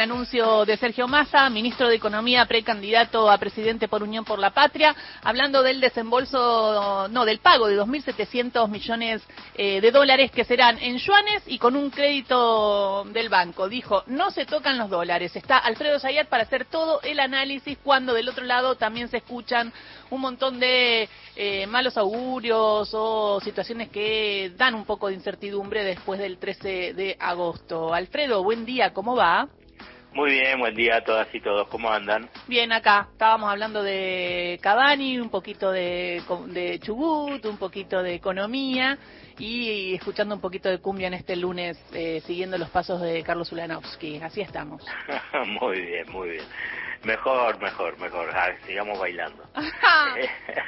Anuncio de Sergio Massa, ministro de Economía, precandidato a presidente por Unión por la Patria, hablando del desembolso, no, del pago de 2.700 millones eh, de dólares que serán en yuanes y con un crédito del banco. Dijo, no se tocan los dólares. Está Alfredo Zayat para hacer todo el análisis cuando del otro lado también se escuchan un montón de eh, malos augurios o situaciones que dan un poco de incertidumbre después del 13 de agosto. Alfredo, buen día, ¿cómo va? Muy bien, buen día a todas y todos. ¿Cómo andan? Bien, acá estábamos hablando de Cavani, un poquito de, de Chubut, un poquito de economía y, escuchando un poquito de cumbia en este lunes, eh, siguiendo los pasos de Carlos Ulanovsky. Así estamos. muy bien, muy bien. Mejor, mejor, mejor. sigamos bailando.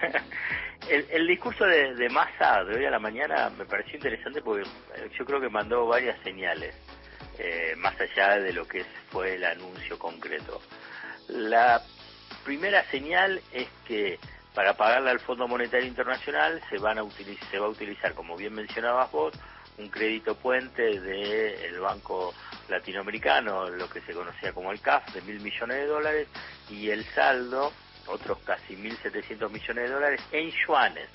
el, el, discurso de, de Massa de hoy a la mañana me pareció interesante porque yo creo que mandó varias señales. Eh, más allá de lo que fue el anuncio concreto. La primera señal es que para pagarle al Fondo Monetario Internacional se, van a se va a utilizar, como bien mencionabas vos, un crédito puente del Banco Latinoamericano, lo que se conocía como el CAF, de mil millones de dólares, y el saldo, otros casi 1.700 millones de dólares, en yuanes.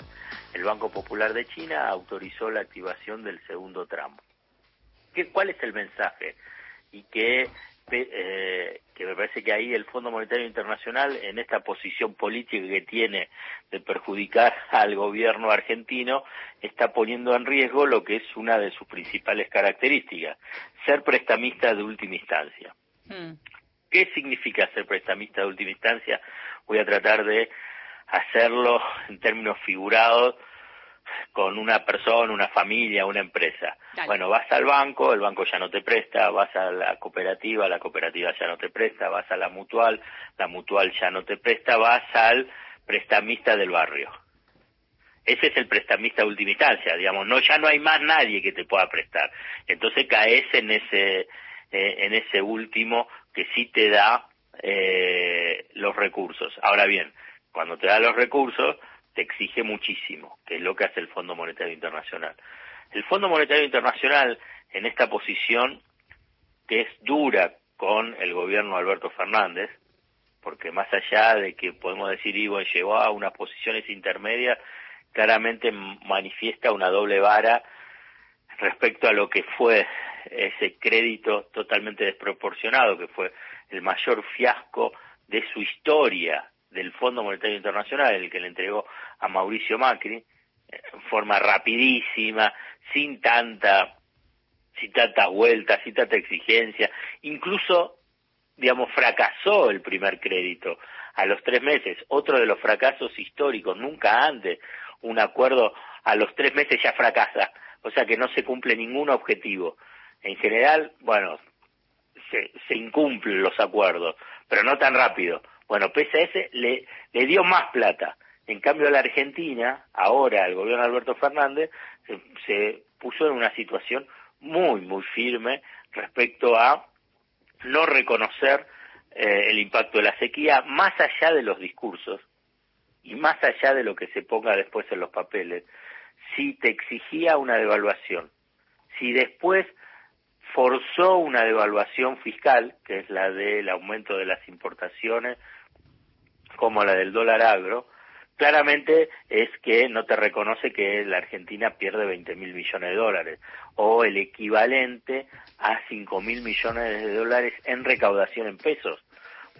El Banco Popular de China autorizó la activación del segundo tramo. ¿Cuál es el mensaje? Y que, eh, que me parece que ahí el Fondo Monetario Internacional, en esta posición política que tiene de perjudicar al gobierno argentino, está poniendo en riesgo lo que es una de sus principales características, ser prestamista de última instancia. Hmm. ¿Qué significa ser prestamista de última instancia? Voy a tratar de hacerlo en términos figurados con una persona, una familia, una empresa. Bueno, vas al banco, el banco ya no te presta, vas a la cooperativa, la cooperativa ya no te presta, vas a la mutual, la mutual ya no te presta, vas al prestamista del barrio. Ese es el prestamista de última instancia, digamos, no ya no hay más nadie que te pueda prestar. Entonces caes en ese eh, en ese último que sí te da eh, los recursos. Ahora bien, cuando te da los recursos, te exige muchísimo, que es lo que hace el Fondo Monetario Internacional. El Fondo Monetario Internacional, en esta posición que es dura con el gobierno de Alberto Fernández, porque más allá de que podemos decir Ivo llegó a unas posiciones intermedias, claramente manifiesta una doble vara respecto a lo que fue ese crédito totalmente desproporcionado, que fue el mayor fiasco de su historia del Fondo Monetario Internacional, el que le entregó a Mauricio Macri, en forma rapidísima, sin tanta, sin tanta vuelta, sin tanta exigencia, incluso, digamos, fracasó el primer crédito a los tres meses, otro de los fracasos históricos, nunca antes un acuerdo a los tres meses ya fracasa, o sea que no se cumple ningún objetivo. En general, bueno, se, se incumplen los acuerdos, pero no tan rápido. Bueno, PSS le dio más plata. En cambio, la Argentina, ahora el gobierno de Alberto Fernández, se, puso en una situación muy, muy firme respecto a no reconocer eh, el impacto de la sequía más allá de los discursos y más allá de lo que se ponga después en los papeles. Si te exigía una devaluación, si después forzó una devaluación fiscal, que es la del aumento de las importaciones como la del dólar agro, claramente es que no te reconoce que la Argentina pierde 20 mil millones de dólares o el equivalente a 5 mil millones de dólares en recaudación en pesos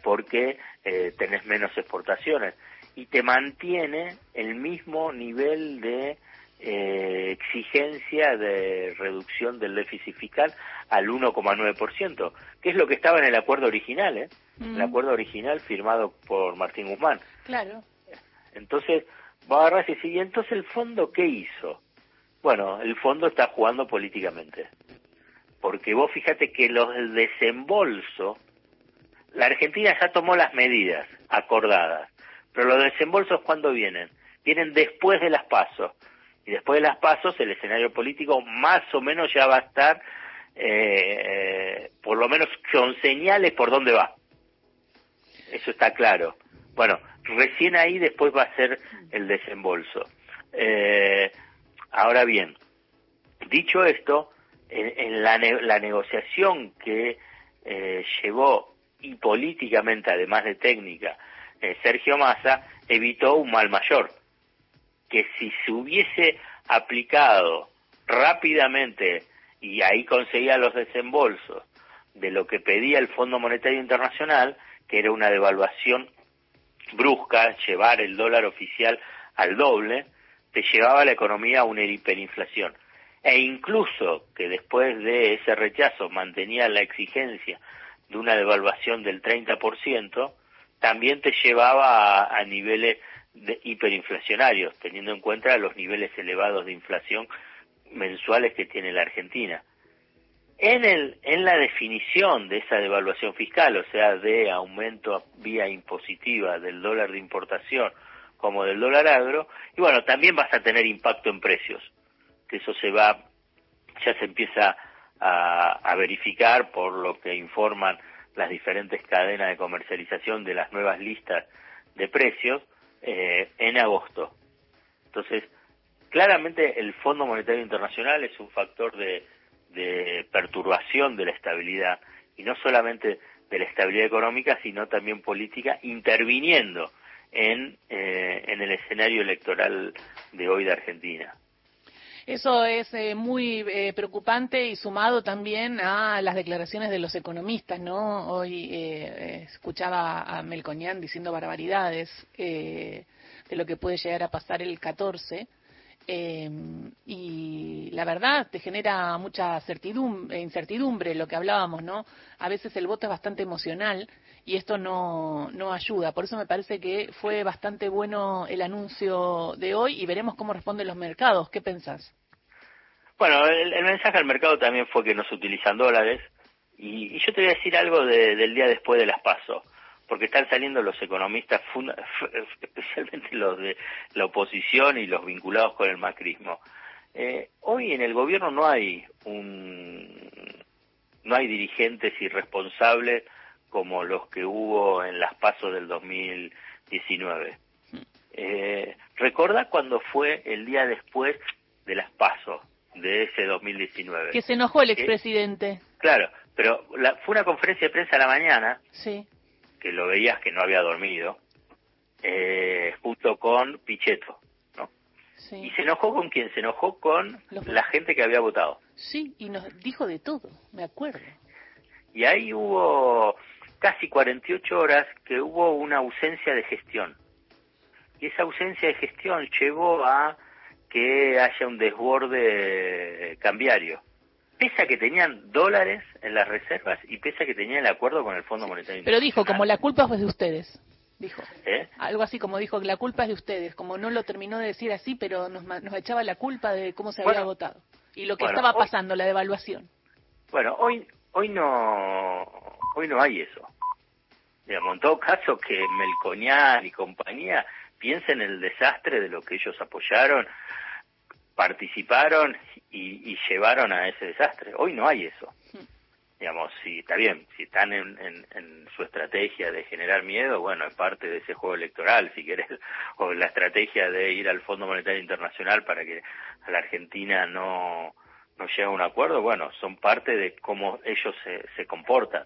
porque eh, tenés menos exportaciones y te mantiene el mismo nivel de eh, exigencia de reducción del déficit fiscal al 1,9%, que es lo que estaba en el acuerdo original, ¿eh? el mm. acuerdo original firmado por Martín Guzmán. Claro. Entonces, va a agarrar y y entonces el fondo, ¿qué hizo? Bueno, el fondo está jugando políticamente. Porque vos fíjate que los del desembolso, la Argentina ya tomó las medidas acordadas, pero los desembolsos, ¿cuándo vienen? Vienen después de las pasos y después de las pasos el escenario político más o menos ya va a estar, eh, por lo menos con señales por dónde va. Eso está claro. Bueno, recién ahí después va a ser el desembolso. Eh, ahora bien, dicho esto, en, la, la, negociación que eh, llevó y políticamente, además de técnica, eh, Sergio Massa, evitó un mal mayor, que si se hubiese aplicado rápidamente y ahí conseguía los desembolsos de lo que pedía el Fondo Monetario Internacional, que era una devaluación brusca, llevar el dólar oficial al doble, te llevaba la economía a una hiperinflación. E incluso que después de ese rechazo mantenía la exigencia de una devaluación del 30%, también te llevaba a, niveles de hiperinflacionarios, teniendo en cuenta los niveles elevados de inflación mensuales que tiene la Argentina. En, el, en la definición de esa devaluación fiscal, o sea, de aumento vía impositiva del dólar de importación como del dólar agro, y bueno, también vas a tener impacto en precios, que eso se va, ya se empieza a, a verificar por lo que informan las diferentes cadenas de comercialización de las nuevas listas de precios eh, en agosto. Entonces, claramente el Fondo Monetario Internacional es un factor de, de perturbación de la estabilidad y no solamente de la estabilidad económica, sino también política, interviniendo en, eh, en el escenario electoral de hoy de Argentina. Eso es eh, muy eh, preocupante y sumado también a las declaraciones de los economistas, ¿no? Hoy eh, escuchaba a Melconian diciendo barbaridades de lo que puede llegar a pasar el 14. Y la verdad te genera mucha certidumbre, incertidumbre lo que hablábamos, ¿no? A veces el voto es bastante emocional y esto no, no ayuda. Por eso me parece que fue bastante bueno el anuncio de hoy y veremos cómo responden los mercados. ¿Qué pensás? Bueno, el, mensaje al mercado también fue que no se utilizan dólares. Y, yo te voy a decir algo del día después de las pasos, porque están saliendo los economistas, especialmente los de la oposición y los vinculados con el macrismo. Eh, hoy en el gobierno no hay un, no hay dirigentes irresponsables como los que hubo en las pasos del 2019. Eh, ¿Recuerda cuando fue el día después de las pasos? de ese 2019. Que se enojó el expresidente. Claro, pero la, fue una conferencia de prensa a la mañana, sí. Que lo veías que no había dormido, eh, junto con Pichetto, ¿no? Sí. ¿Y se enojó con quién? Se enojó con la gente que había votado. Sí, y nos dijo de todo, me acuerdo. Y ahí hubo casi 48 horas que hubo una ausencia de gestión. Y esa ausencia de gestión llevó a que haya un desborde cambiario. Pese a que tenían dólares en las reservas y pese a que tenían el acuerdo con el Fondo Monetario Pero dijo, como la culpa fue de ustedes. Dijo. ¿Eh? Algo así como dijo, la culpa es de ustedes. Como no lo terminó de decir así, pero nos, nos echaba la culpa de cómo se había votado. Y lo que estaba pasando, la devaluación. Bueno, hoy, hoy no, hoy no hay eso. Digamos, en todo caso que Melconian y compañía piensen en el desastre de lo que ellos apoyaron, participaron y, llevaron a ese desastre. Hoy no hay eso. Digamos, si está bien, si están en, su estrategia de generar miedo, bueno, es parte de ese juego electoral, si querés, o la estrategia de ir al Fondo Monetario Internacional para que a la Argentina no, no llegue a un acuerdo, bueno, son parte de cómo ellos se, se comportan.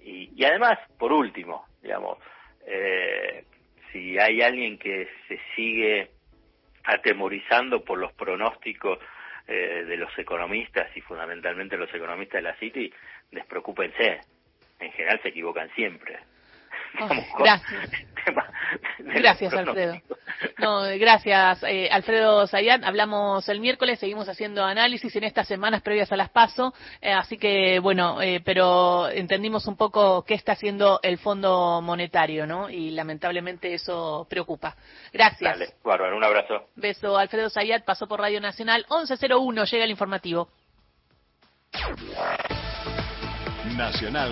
Y, y además, por último, digamos, eh, si hay alguien que se sigue atemorizando por los pronósticos eh, de los economistas y fundamentalmente los economistas de la City, despreocúpense. En general se equivocan siempre. gracias. gracias, Alfredo. No, gracias, eh, Alfredo Zayat. Hablamos el miércoles, seguimos haciendo análisis en estas semanas previas a las PASO, eh, así que, bueno, eh, pero entendimos un poco qué está haciendo el Fondo Monetario, ¿no? Y lamentablemente eso preocupa. Gracias. Dale, bárbaro, un abrazo. Beso, Alfredo Zayat, pasó por Radio Nacional, 1101, llega el informativo. Nacional